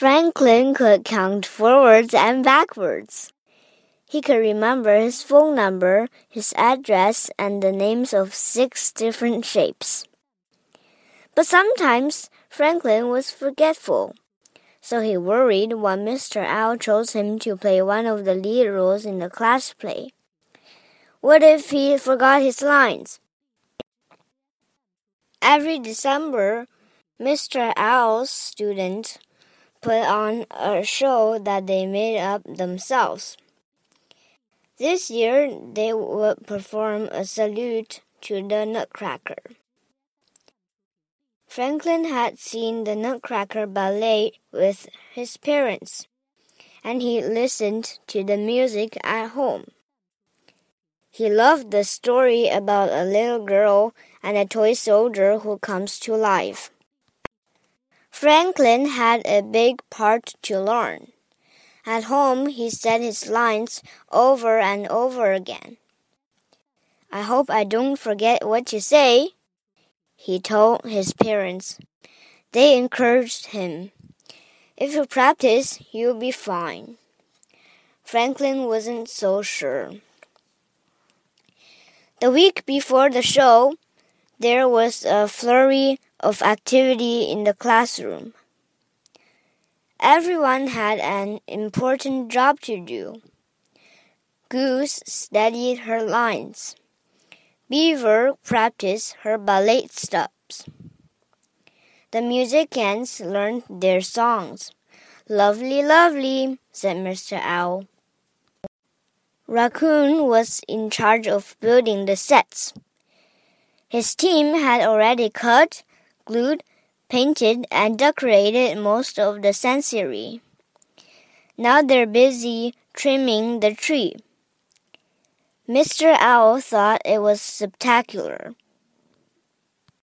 Franklin could count forwards and backwards. He could remember his phone number, his address, and the names of six different shapes. But sometimes Franklin was forgetful, so he worried when Mr. Owl chose him to play one of the lead roles in the class play. What if he forgot his lines? Every December, Mr. Owl's students put on a show that they made up themselves. This year, they would perform a salute to the Nutcracker. Franklin had seen the Nutcracker ballet with his parents, and he listened to the music at home. He loved the story about a little girl and a toy soldier who comes to life. Franklin had a big part to learn. At home, he said his lines over and over again. I hope I don't forget what you say, he told his parents. They encouraged him. If you practice, you'll be fine. Franklin wasn't so sure. The week before the show, there was a flurry of activity in the classroom. Everyone had an important job to do. Goose studied her lines. Beaver practiced her ballet steps. The musicians learned their songs. Lovely, lovely, said Mr. Owl. Raccoon was in charge of building the sets. His team had already cut, glued, painted, and decorated most of the sanctuary. Now they're busy trimming the tree. Mr. Owl thought it was spectacular.